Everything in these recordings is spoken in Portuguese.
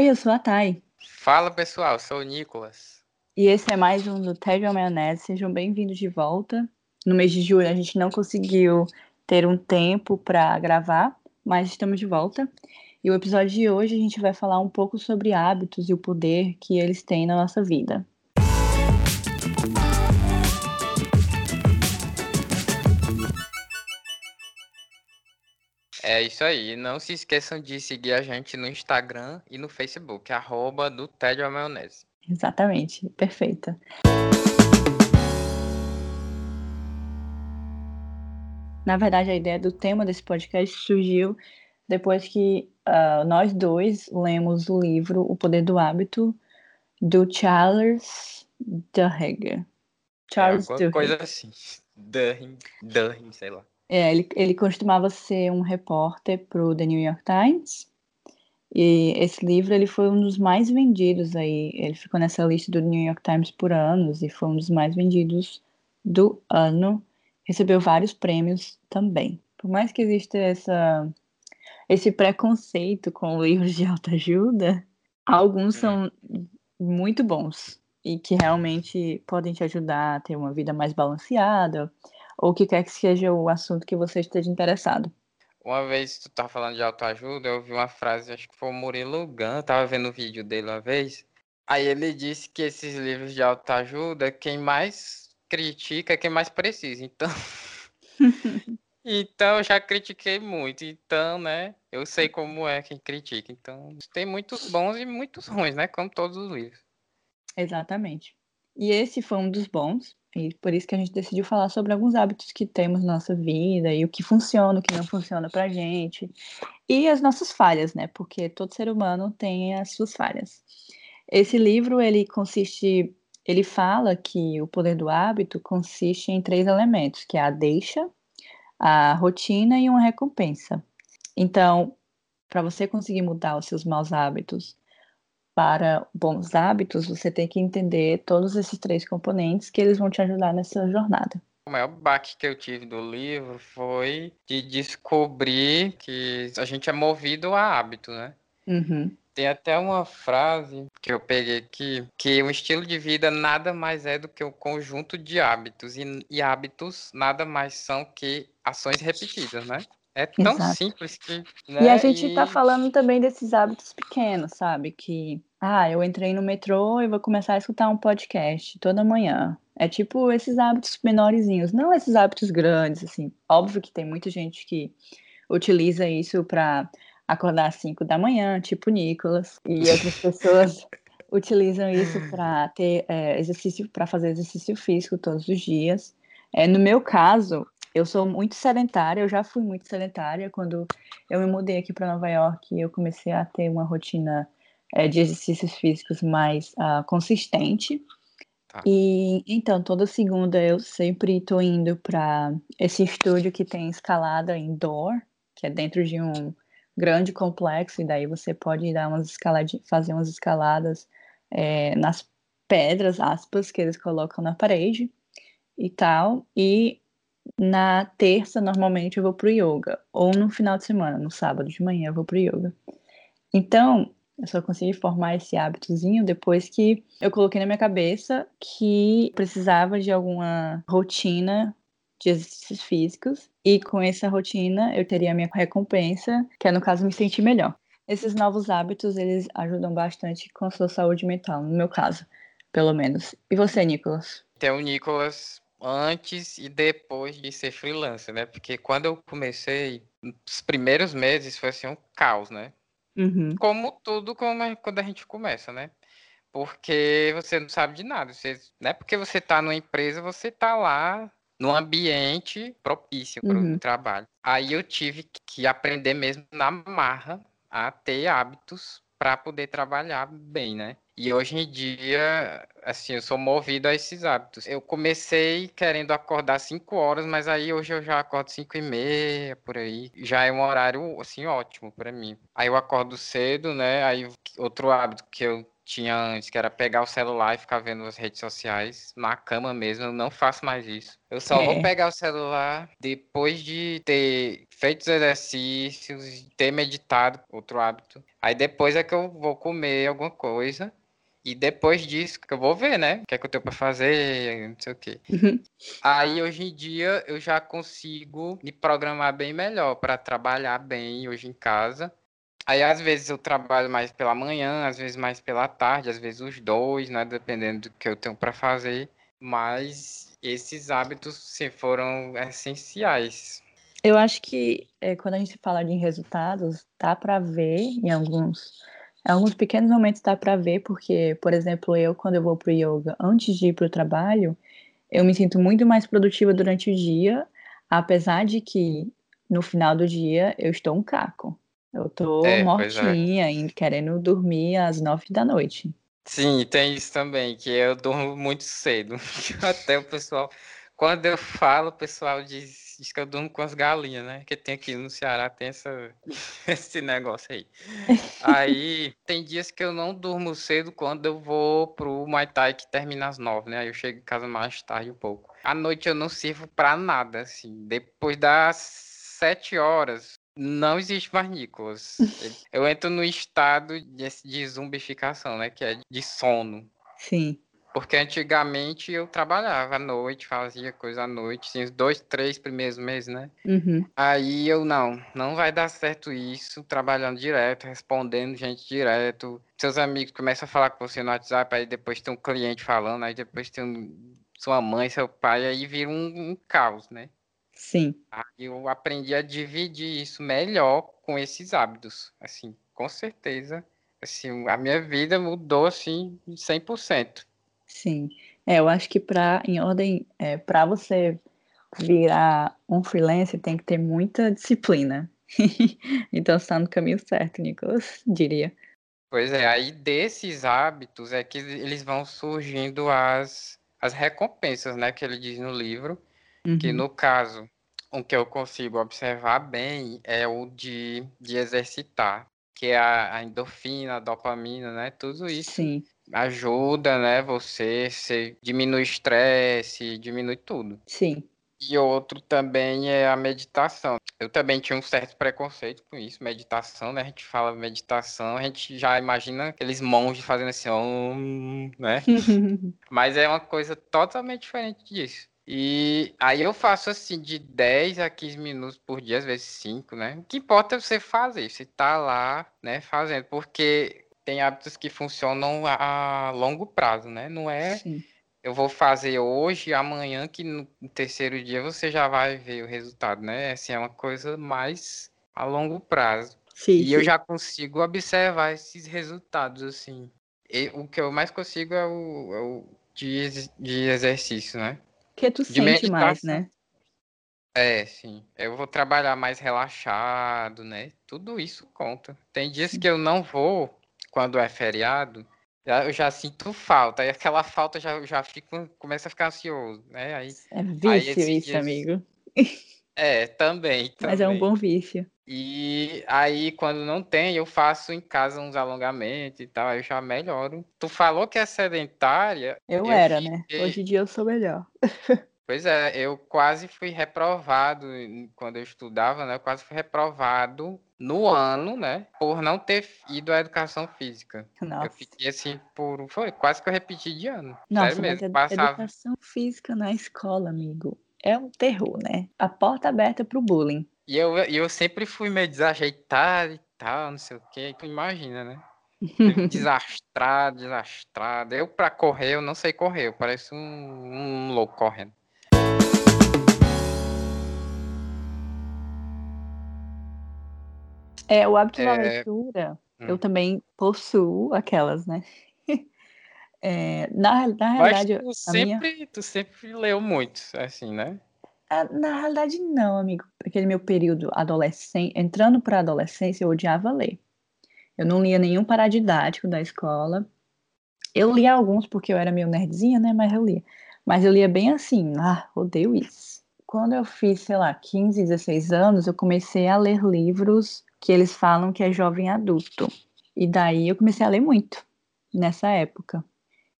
Oi, eu sou a Thay. Fala pessoal, sou o Nicolas. E esse é mais um do Tédio Maionese. Sejam bem-vindos de volta. No mês de julho a gente não conseguiu ter um tempo para gravar, mas estamos de volta. E o episódio de hoje a gente vai falar um pouco sobre hábitos e o poder que eles têm na nossa vida. É isso aí. Não se esqueçam de seguir a gente no Instagram e no Facebook, arroba do Tédio a Maionese. Exatamente, perfeita. Na verdade, a ideia do tema desse podcast surgiu depois que uh, nós dois lemos o livro O Poder do Hábito, do Charles Duhigg. Charles é, Duhigg. coisa assim. Duhigg, Duhigg, sei lá. É, ele, ele costumava ser um repórter para o The New York Times. E esse livro ele foi um dos mais vendidos aí. Ele ficou nessa lista do New York Times por anos e foi um dos mais vendidos do ano. Recebeu vários prêmios também. Por mais que exista essa, esse preconceito com livros de autoajuda, alguns são muito bons e que realmente podem te ajudar a ter uma vida mais balanceada ou o que quer que seja o assunto que você esteja interessado. Uma vez tu tá falando de autoajuda, eu ouvi uma frase, acho que foi o Murilo Gun, tava vendo o vídeo dele uma vez. Aí ele disse que esses livros de autoajuda, quem mais critica é quem mais precisa. Então. então eu já critiquei muito. Então, né? Eu sei como é quem critica. Então, tem muitos bons e muitos ruins, né? Como todos os livros. Exatamente. E esse foi um dos bons. E por isso que a gente decidiu falar sobre alguns hábitos que temos na nossa vida e o que funciona, o que não funciona pra gente. E as nossas falhas, né? Porque todo ser humano tem as suas falhas. Esse livro, ele consiste, ele fala que o poder do hábito consiste em três elementos, que é a deixa, a rotina e uma recompensa. Então, para você conseguir mudar os seus maus hábitos para bons hábitos, você tem que entender todos esses três componentes que eles vão te ajudar nessa jornada. O maior baque que eu tive do livro foi de descobrir que a gente é movido a hábito, né? Uhum. Tem até uma frase que eu peguei aqui, que o estilo de vida nada mais é do que um conjunto de hábitos, e, e hábitos nada mais são que ações repetidas, né? É tão Exato. simples que. Né? E a gente e... tá falando também desses hábitos pequenos, sabe? Que ah, eu entrei no metrô e vou começar a escutar um podcast toda manhã. É tipo esses hábitos menorzinhos, não esses hábitos grandes, assim. Óbvio que tem muita gente que utiliza isso para acordar às 5 da manhã, tipo Nicolas, e outras pessoas utilizam isso para ter é, exercício, para fazer exercício físico todos os dias. É, no meu caso, eu sou muito sedentária, eu já fui muito sedentária. Quando eu me mudei aqui para Nova York, eu comecei a ter uma rotina é, de exercícios físicos mais uh, consistente. Tá. E então, toda segunda eu sempre estou indo para esse estúdio que tem escalada indoor, que é dentro de um grande complexo, e daí você pode dar umas escaladas, fazer umas escaladas é, nas pedras, aspas, que eles colocam na parede e tal. E na terça, normalmente, eu vou pro yoga. Ou no final de semana, no sábado de manhã, eu vou pro yoga. Então, eu só consegui formar esse hábitozinho depois que eu coloquei na minha cabeça que precisava de alguma rotina de exercícios físicos e com essa rotina eu teria a minha recompensa, que é no caso me sentir melhor. Esses novos hábitos, eles ajudam bastante com a sua saúde mental, no meu caso, pelo menos. E você, Nicolas? Tem o Nicolas antes e depois de ser freelancer, né? Porque quando eu comecei, os primeiros meses foi assim um caos, né? Uhum. Como tudo como quando a gente começa, né? Porque você não sabe de nada. Você, não é porque você está numa empresa, você está lá num ambiente propício para o uhum. trabalho. Aí eu tive que aprender mesmo na marra a ter hábitos para poder trabalhar bem, né? E hoje em dia, assim, eu sou movido a esses hábitos. Eu comecei querendo acordar 5 horas, mas aí hoje eu já acordo 5 e meia, por aí. Já é um horário, assim, ótimo para mim. Aí eu acordo cedo, né? Aí outro hábito que eu tinha antes, que era pegar o celular e ficar vendo as redes sociais na cama mesmo. Eu não faço mais isso. Eu só é. vou pegar o celular depois de ter feito os exercícios, ter meditado, outro hábito. Aí depois é que eu vou comer alguma coisa. E depois disso, que eu vou ver, né? O que é que eu tenho pra fazer, não sei o quê. Uhum. Aí, hoje em dia, eu já consigo me programar bem melhor para trabalhar bem hoje em casa. Aí, às vezes, eu trabalho mais pela manhã, às vezes mais pela tarde, às vezes os dois, né? Dependendo do que eu tenho para fazer. Mas esses hábitos sim, foram essenciais. Eu acho que é, quando a gente fala de resultados, dá para ver em alguns alguns pequenos momentos dá para ver, porque, por exemplo, eu, quando eu vou pro yoga antes de ir pro trabalho, eu me sinto muito mais produtiva durante o dia, apesar de que no final do dia eu estou um caco. Eu tô é, é. mortinha, é. querendo dormir às nove da noite. Sim, tem isso também, que eu durmo muito cedo. Até o pessoal, quando eu falo, o pessoal diz diz que eu durmo com as galinhas, né? Que tem aqui no Ceará, tem essa, esse negócio aí. Aí tem dias que eu não durmo cedo quando eu vou pro Muay Thai que termina às nove, né? Aí eu chego em casa mais tarde um pouco. À noite eu não sirvo pra nada, assim. Depois das sete horas, não existe mais Nicolas. Eu entro no estado de, de zumbificação, né? Que é de sono. Sim. Porque antigamente eu trabalhava à noite, fazia coisa à noite, tinha os dois, três primeiros meses, né? Uhum. Aí eu, não, não vai dar certo isso, trabalhando direto, respondendo gente direto. Seus amigos começam a falar com você no WhatsApp, aí depois tem um cliente falando, aí depois tem um, sua mãe, seu pai, aí vira um, um caos, né? Sim. Aí eu aprendi a dividir isso melhor com esses hábitos, assim, com certeza. Assim, a minha vida mudou, assim, 100%. Sim. É, eu acho que para em ordem, é, para você virar um freelancer tem que ter muita disciplina. então está no caminho certo, Nicolas, diria. Pois é, aí desses hábitos é que eles vão surgindo as, as recompensas, né, que ele diz no livro, uhum. que no caso, o que eu consigo observar bem é o de, de exercitar, que é a, a endorfina, a dopamina, né, tudo isso. Sim ajuda, né, você, você diminui o estresse, diminui tudo. Sim. E outro também é a meditação. Eu também tinha um certo preconceito com isso, meditação, né? A gente fala meditação, a gente já imagina aqueles monges fazendo assim, um, né? Mas é uma coisa totalmente diferente disso. E aí eu faço assim de 10 a 15 minutos por dia, às vezes 5, né? O que importa é você fazer, você tá lá, né, fazendo, porque tem hábitos que funcionam a longo prazo, né? Não é Sim. eu vou fazer hoje, amanhã, que no terceiro dia você já vai ver o resultado, né? Assim, é uma coisa mais a longo prazo. Sim, e sim. eu já consigo observar esses resultados, assim. E o que eu mais consigo é o, é o de, de exercício, né? Que tu de sente meditação. mais, né? É, sim. Eu vou trabalhar mais relaxado, né? Tudo isso conta. Tem dias que eu não vou quando é feriado, eu já sinto falta. Aí aquela falta já, já fico, começa a ficar ansioso, né? Aí, é vício aí isso, dias... amigo. É, também, também. Mas é um bom vício. E aí, quando não tem, eu faço em casa uns alongamentos e tal, aí eu já melhoro. Tu falou que é sedentária. Eu, eu era, né? fiquei... né? Hoje em dia eu sou melhor. Pois é, eu quase fui reprovado quando eu estudava, né? Eu quase fui reprovado no ano, né? Por não ter ido à educação física. Nossa. Eu fiquei assim por. Foi quase que eu repeti de ano. Nossa, Sério mesmo. Passava... educação física na escola, amigo, é um terror, né? A porta aberta pro bullying. E eu, eu sempre fui meio desajeitado e tal, não sei o quê. Tu imagina, né? desastrado, desastrado. Eu, pra correr, eu não sei correr. Eu pareço um, um louco correndo. É, o hábito da é... leitura, hum. eu também possuo aquelas, né? É, na, na realidade. Mas tu sempre, minha... tu sempre leu muito, assim, né? É, na realidade, não, amigo. Aquele meu período adolescente, entrando para a adolescência, eu odiava ler. Eu não lia nenhum paradidático da escola. Eu lia alguns porque eu era meio nerdzinha, né? Mas eu lia. Mas eu lia bem assim, ah, odeio isso. Quando eu fiz, sei lá, 15, 16 anos, eu comecei a ler livros que eles falam que é jovem adulto. E daí eu comecei a ler muito. nessa época.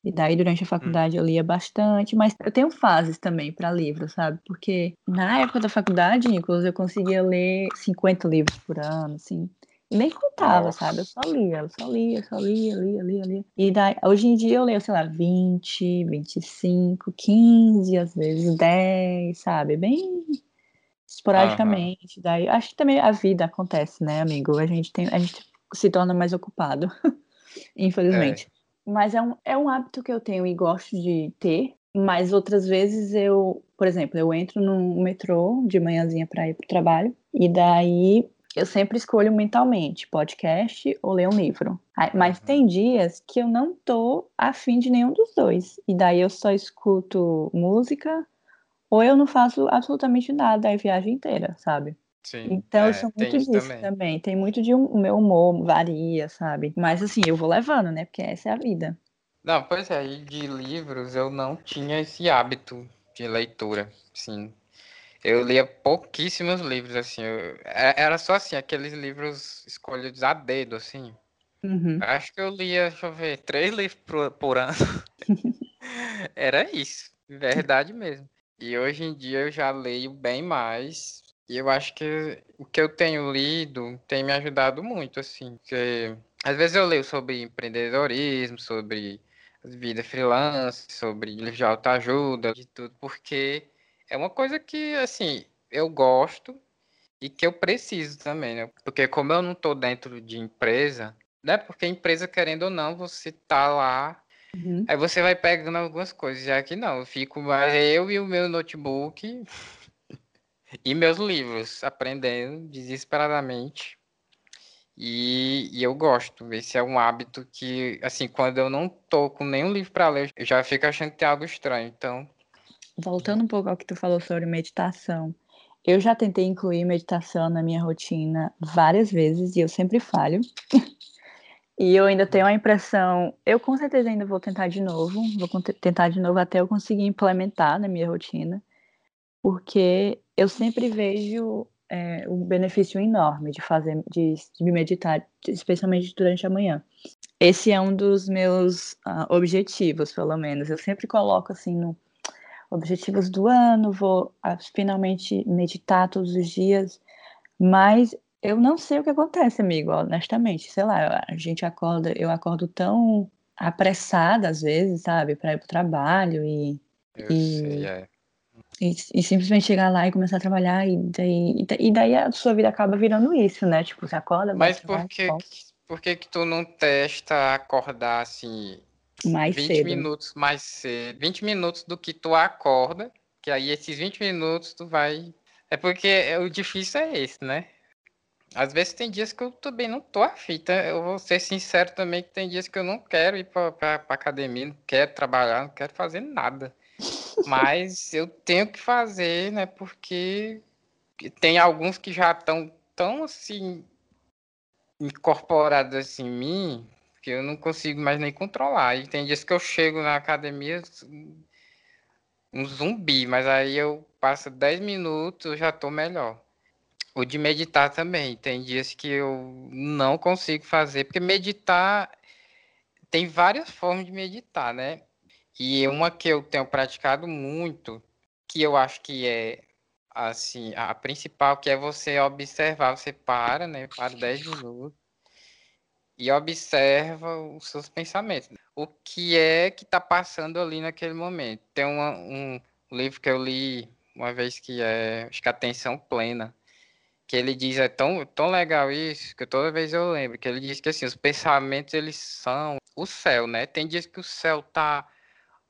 E daí, durante a hum. faculdade, eu lia bastante, mas eu tenho fases também para livros, sabe? Porque na época da faculdade, Nicolas, eu conseguia ler 50 livros por ano, assim. Nem contava, Nossa. sabe? Eu só lia, eu só lia, só lia, lia, lia, lia. E daí, hoje em dia eu leio, sei lá, 20, 25, 15, às vezes 10, sabe? Bem esporadicamente. Uhum. Daí, acho que também a vida acontece, né, amigo? A gente tem, a gente se torna mais ocupado, infelizmente. É. Mas é um, é um hábito que eu tenho e gosto de ter. Mas outras vezes eu, por exemplo, eu entro no metrô de manhãzinha para ir pro trabalho e daí eu sempre escolho mentalmente podcast ou ler um livro. Mas uhum. tem dias que eu não tô afim de nenhum dos dois. E daí eu só escuto música ou eu não faço absolutamente nada a viagem inteira, sabe? Sim, então, é, eu sou muito disso também. também. Tem muito de um, o meu humor varia, sabe? Mas assim, eu vou levando, né? Porque essa é a vida. Não, pois é, de livros eu não tinha esse hábito de leitura, sim. Eu lia pouquíssimos livros, assim. Eu, é, era só assim, aqueles livros escolhidos a dedo, assim. Uhum. Acho que eu lia, deixa eu ver, três livros por, por ano. era isso, verdade mesmo. E hoje em dia eu já leio bem mais, e eu acho que o que eu tenho lido tem me ajudado muito, assim. Porque às vezes eu leio sobre empreendedorismo, sobre vida freelance, sobre livros de autoajuda, de tudo, porque é uma coisa que, assim, eu gosto e que eu preciso também, né? Porque como eu não estou dentro de empresa, né? Porque empresa, querendo ou não, você tá lá, uhum. aí você vai pegando algumas coisas. Já que não, eu fico mais eu e o meu notebook e meus livros, aprendendo desesperadamente. E, e, eu gosto. Esse é um hábito que, assim, quando eu não tô com nenhum livro para ler, eu já fico achando que tem algo estranho. Então. Voltando um pouco ao que tu falou sobre meditação. Eu já tentei incluir meditação na minha rotina várias vezes e eu sempre falho. e eu ainda tenho a impressão, eu com certeza ainda vou tentar de novo, vou tentar de novo até eu conseguir implementar na minha rotina, porque eu sempre vejo é, um benefício enorme de fazer, de, de meditar, especialmente durante a manhã. Esse é um dos meus uh, objetivos, pelo menos. Eu sempre coloco assim no objetivos do ano, vou uh, finalmente meditar todos os dias, mas eu não sei o que acontece, amigo, honestamente. Sei lá, a gente acorda, eu acordo tão apressada às vezes, sabe, para ir pro trabalho e. E... sei, é e, e, simplesmente chegar lá e começar a trabalhar, e daí, e daí a sua vida acaba virando isso, né? Tipo, você acorda, Mas por que, por que que tu não testa acordar assim mais 20 cedo. minutos mais cedo? 20 minutos do que tu acorda, que aí esses 20 minutos tu vai. É porque o difícil é esse, né? Às vezes tem dias que eu também não tô afim, tá? Eu vou ser sincero também que tem dias que eu não quero ir pra, pra, pra academia, não quero trabalhar, não quero fazer nada. Mas eu tenho que fazer, né? Porque tem alguns que já estão tão assim incorporados assim, em mim que eu não consigo mais nem controlar. E tem dias que eu chego na academia um zumbi, mas aí eu passo 10 minutos, já tô melhor. O de meditar também. Tem dias que eu não consigo fazer, porque meditar tem várias formas de meditar, né? E uma que eu tenho praticado muito, que eu acho que é assim, a principal, que é você observar, você para, né? Para 10 minutos e observa os seus pensamentos. O que é que está passando ali naquele momento? Tem uma, um livro que eu li uma vez que é, acho que Atenção Plena, que ele diz, é tão, tão legal isso, que toda vez eu lembro, que ele diz que assim, os pensamentos, eles são o céu, né? Tem dias que o céu tá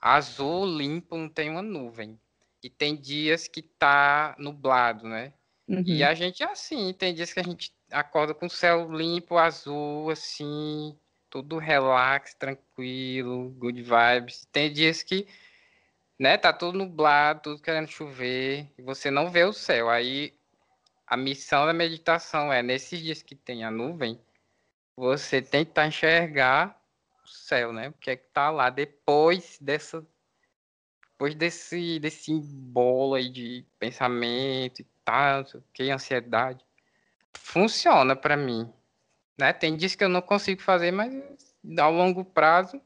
azul, limpo, não tem uma nuvem. E tem dias que tá nublado, né? Uhum. E a gente é assim, tem dias que a gente acorda com o céu limpo, azul, assim, tudo relax, tranquilo, good vibes. Tem dias que, né, tá tudo nublado, tudo querendo chover, e você não vê o céu. Aí a missão da meditação é, nesses dias que tem a nuvem, você tentar enxergar céu, né? O que é que tá lá depois dessa. Depois desse, desse bolo aí de pensamento e tal, que ansiedade. Funciona para mim. Né? Tem dias que eu não consigo fazer, mas ao longo prazo,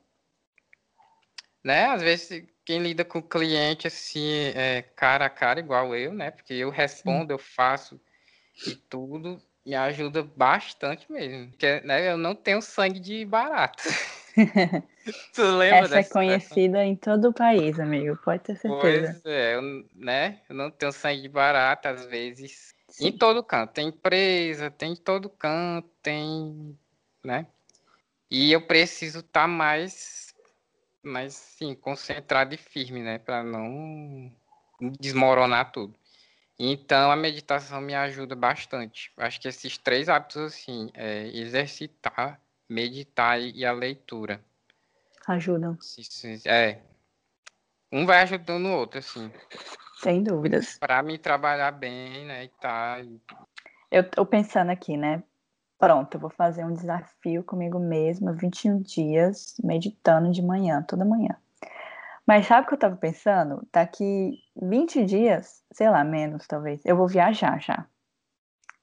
né? Às vezes quem lida com o cliente assim, é, cara a cara, igual eu, né? Porque eu respondo, Sim. eu faço e tudo, me ajuda bastante mesmo. Porque né, eu não tenho sangue de barato. tu lembra Essa é conhecida em todo o país, amigo, pode ter certeza. Pois é, eu, né? Eu não tenho sangue de barato, às vezes. Sim. Em todo canto. Tem empresa, tem em todo canto, tem. né? E eu preciso estar tá mais, mais sim, concentrado e firme, né? Para não desmoronar tudo. Então a meditação me ajuda bastante. Acho que esses três hábitos assim, é exercitar, meditar e a leitura. Ajudam. É. Um vai ajudando o outro, assim. Sem dúvidas. Para me trabalhar bem, né? E tá. Eu tô pensando aqui, né? Pronto, eu vou fazer um desafio comigo mesma, 21 dias, meditando de manhã, toda manhã. Mas sabe o que eu tava pensando? Daqui 20 dias, sei lá, menos talvez, eu vou viajar já.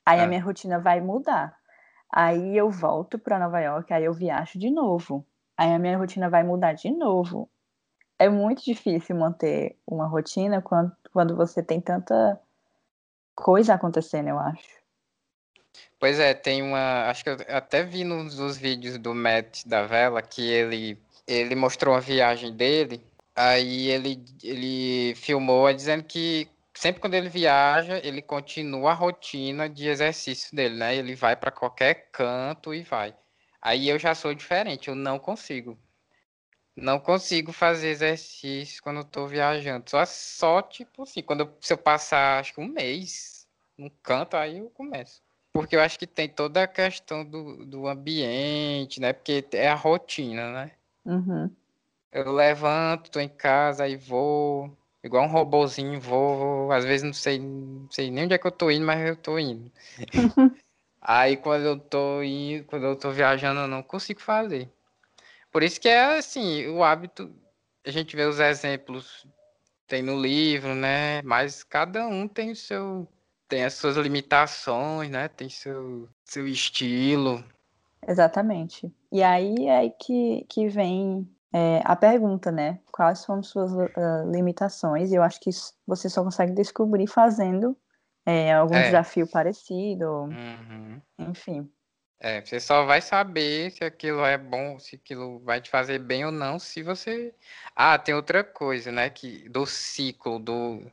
Aí é. a minha rotina vai mudar. Aí eu volto para Nova York, aí eu viajo de novo. Aí a minha rotina vai mudar de novo. É muito difícil manter uma rotina quando, quando você tem tanta coisa acontecendo, eu acho. Pois é, tem uma. Acho que eu até vi nos, nos vídeos do Matt da Vela que ele, ele mostrou uma viagem dele Aí ele, ele filmou dizendo que sempre quando ele viaja, ele continua a rotina de exercício dele, né? Ele vai para qualquer canto e vai. Aí eu já sou diferente, eu não consigo. Não consigo fazer exercício quando eu tô viajando. Só, só tipo assim, quando eu, se eu passar acho que um mês num canto, aí eu começo. Porque eu acho que tem toda a questão do, do ambiente, né? Porque é a rotina, né? Uhum. Eu levanto, tô em casa e vou, igual um robozinho, vou, às vezes não sei, não sei nem onde é que eu tô indo, mas eu tô indo. Aí quando eu tô indo, quando eu tô viajando, eu não consigo fazer. Por isso que é assim, o hábito, a gente vê os exemplos, tem no livro, né? Mas cada um tem o seu, tem as suas limitações, né? Tem seu, seu estilo. Exatamente. E aí é que, que vem é, a pergunta, né? Quais são suas uh, limitações? E eu acho que você só consegue descobrir fazendo é, algum é. desafio parecido, uhum. enfim. É, você só vai saber se aquilo é bom, se aquilo vai te fazer bem ou não, se você. Ah, tem outra coisa, né? Que do ciclo, do,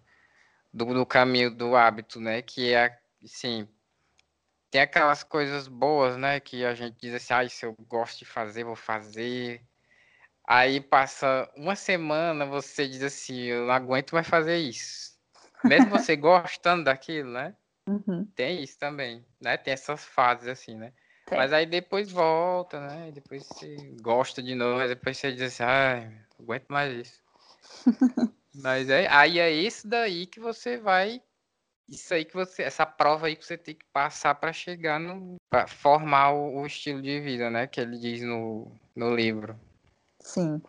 do, do caminho do hábito, né? Que é assim. Tem aquelas coisas boas, né? Que a gente diz assim, ah, se eu gosto de fazer, vou fazer. Aí passa uma semana, você diz assim, eu não aguento mais fazer isso. Mesmo você gostando daquilo, né? Uhum. Tem isso também, né? Tem essas fases assim, né? Tem. Mas aí depois volta, né? Depois você gosta de novo, depois você diz assim, ai, não aguento mais isso. Mas é, aí é isso daí que você vai isso aí que você, essa prova aí que você tem que passar para chegar no, para formar o, o, estilo de vida, né? Que ele diz no, no livro. Sim.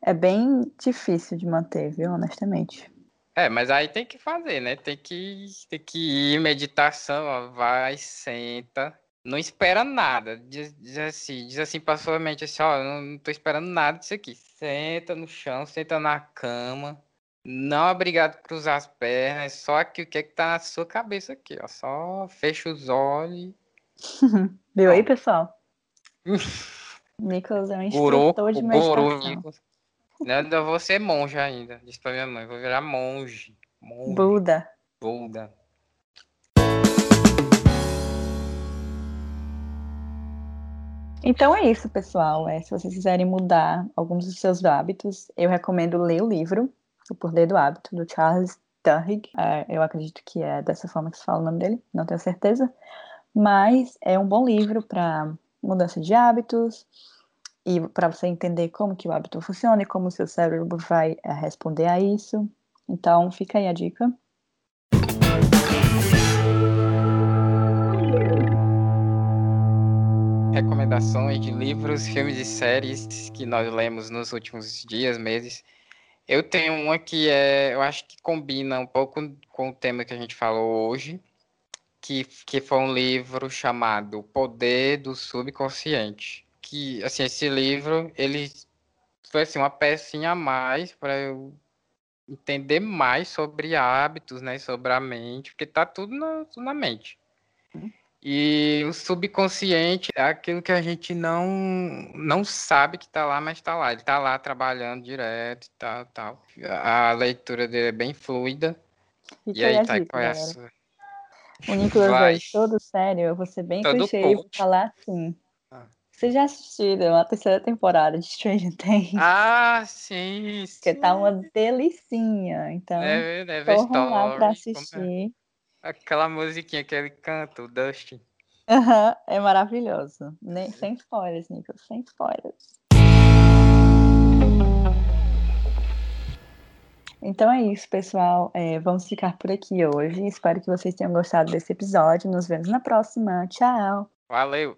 É bem difícil de manter, viu, honestamente. É, mas aí tem que fazer, né? Tem que, tem que ir, meditação, ó, vai, senta, não espera nada. Diz, diz assim, diz assim pra sua mente assim, ó, não, não tô esperando nada disso aqui. Senta no chão, senta na cama. Não é obrigado a cruzar as pernas, só aqui o que é que tá na sua cabeça aqui, ó. Só fecha os olhos. Viu aí, pessoal? Nicolas é um instrutor de meditação. Nicolas. Eu vou ser monge ainda. Disse pra minha mãe, vou virar monge. monge. Buda. Buda. Então é isso, pessoal. É, se vocês quiserem mudar alguns dos seus hábitos, eu recomendo ler o livro O Poder do Hábito, do Charles Duhigg. É, eu acredito que é dessa forma que se fala o nome dele, não tenho certeza. Mas é um bom livro para mudança de hábitos e para você entender como que o hábito funciona e como o seu cérebro vai é, responder a isso. Então, fica aí a dica. Recomendações de livros, filmes e séries que nós lemos nos últimos dias, meses. Eu tenho uma que é, eu acho que combina um pouco com o tema que a gente falou hoje, que, que foi um livro chamado Poder do Subconsciente, que, assim, esse livro, ele foi assim, uma pecinha a mais para eu entender mais sobre hábitos, né, sobre a mente, porque tá tudo na, na mente. E o subconsciente é aquilo que a gente não não sabe que está lá, mas está lá. Ele está lá trabalhando direto e tal, tal. A leitura dele é bem fluida. e aí, tá com essa... O Nicolas Vai. todo sério, eu vou ser bem todo clichê e vou falar assim. Ah. Vocês já assistiram a terceira temporada de Stranger Things? Ah, sim, sim. Que tá uma delicinha. Então, é, é corram lá pra é? Aquela musiquinha que ele canta, o Dustin. Uhum, é maravilhoso. Nem, sem spoilers, Nico, sem spoilers. Então é isso, pessoal. É, vamos ficar por aqui hoje. Espero que vocês tenham gostado desse episódio. Nos vemos na próxima. Tchau. Valeu.